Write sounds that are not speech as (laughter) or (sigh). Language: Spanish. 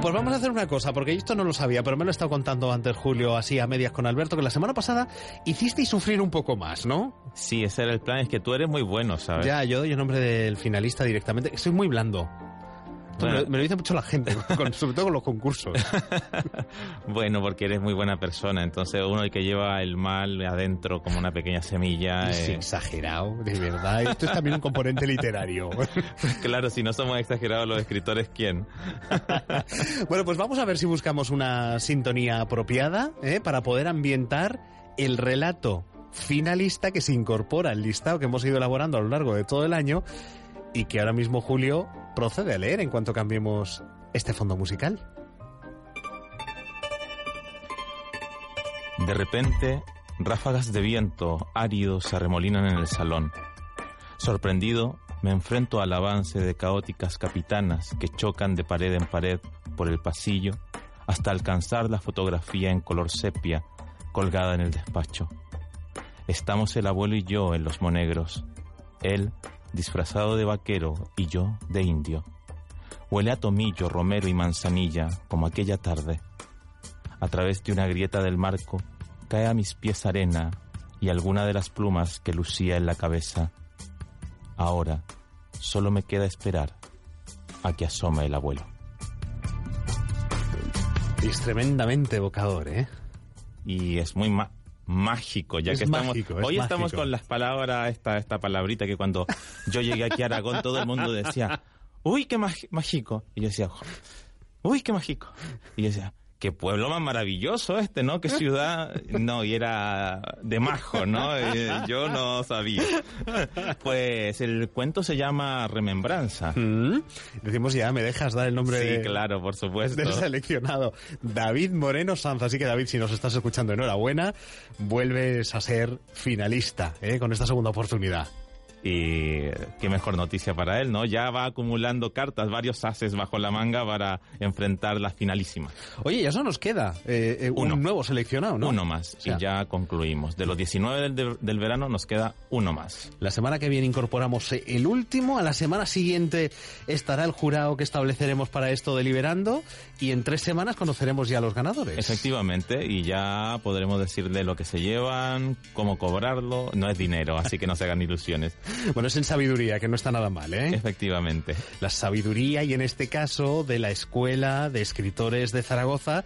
Pues vamos a hacer una cosa, porque esto no lo sabía, pero me lo he estado contando antes Julio, así a medias con Alberto, que la semana pasada hicisteis sufrir un poco más, ¿no? Sí, ese era el plan, es que tú eres muy bueno, ¿sabes? Ya, yo doy el nombre del finalista directamente. Soy muy blando. Bueno. Me, lo, me lo dice mucho la gente, (laughs) con- sobre todo con los concursos. (laughs) Bueno, porque eres muy buena persona, entonces uno el que lleva el mal adentro como una pequeña semilla. Es eh, exagerado, de verdad. Esto es también un componente literario. (laughs) Claro, si no somos exagerados los escritores, ¿quién? bueno, pues vamos a ver si buscamos una sintonía apropiada ¿eh? para poder ambientar el relato finalista que se incorpora al listado que hemos ido elaborando a lo largo de todo el año y que ahora mismo Julio procede a leer en cuanto cambiemos este fondo musical. De repente, ráfagas de viento árido se arremolinan en el salón. Sorprendido, me enfrento al avance de caóticas capitanas que chocan de pared en pared por el pasillo hasta alcanzar la fotografía en color sepia colgada en el despacho. Estamos el abuelo y yo en los monegros. Él, disfrazado de vaquero, y yo de indio. Huele a tomillo, romero y manzanilla, como aquella tarde. A través de una grieta del marco cae a mis pies arena y alguna de las plumas que lucía en la cabeza. Ahora solo me queda esperar a que asome el abuelo. Es tremendamente evocador, ¿eh? Y es muy ma- mágico, ya Es que estamos mágico, es hoy estamos con las palabras esta esta palabrita que cuando yo llegué aquí a Aragón todo el mundo decía, "Uy, qué mágico." Y yo decía, "Jo- "Uy, qué mágico." Y yo decía, Qué pueblo más maravilloso este, ¿no? Qué (laughs) ciudad. No, y era de majo, ¿no? (laughs) Yo no sabía. Pues el cuento se llama Remembranza. Mm. Decimos ya, me dejas dar el nombre Sí, de- claro, por supuesto. del seleccionado David Moreno Sanz. Así que David, si nos estás escuchando, enhorabuena. Vuelves a ser finalista ¿eh? con esta segunda oportunidad. Y qué mejor noticia para él, ¿no? Ya va acumulando cartas, varios haces bajo la manga para enfrentar la finalísima. Oye, ya eso nos queda eh, eh, Uno. un nuevo seleccionado, ¿no? Uno más. O sea, y ya concluimos. De los 19 del, del- del verano nos queda uno más. La semana que viene incorporamos eh, el último, a la semana siguiente estará el jurado que estableceremos para esto deliberando y en tres semanas conoceremos ya a los ganadores. Efectivamente, y ya podremos decirle lo que se llevan, cómo cobrarlo. No es dinero, así que no se hagan ilusiones. Bueno, es en sabiduría, que no está nada mal, ¿eh? Efectivamente. La sabiduría y en este caso de la Escuela de Escritores de Zaragoza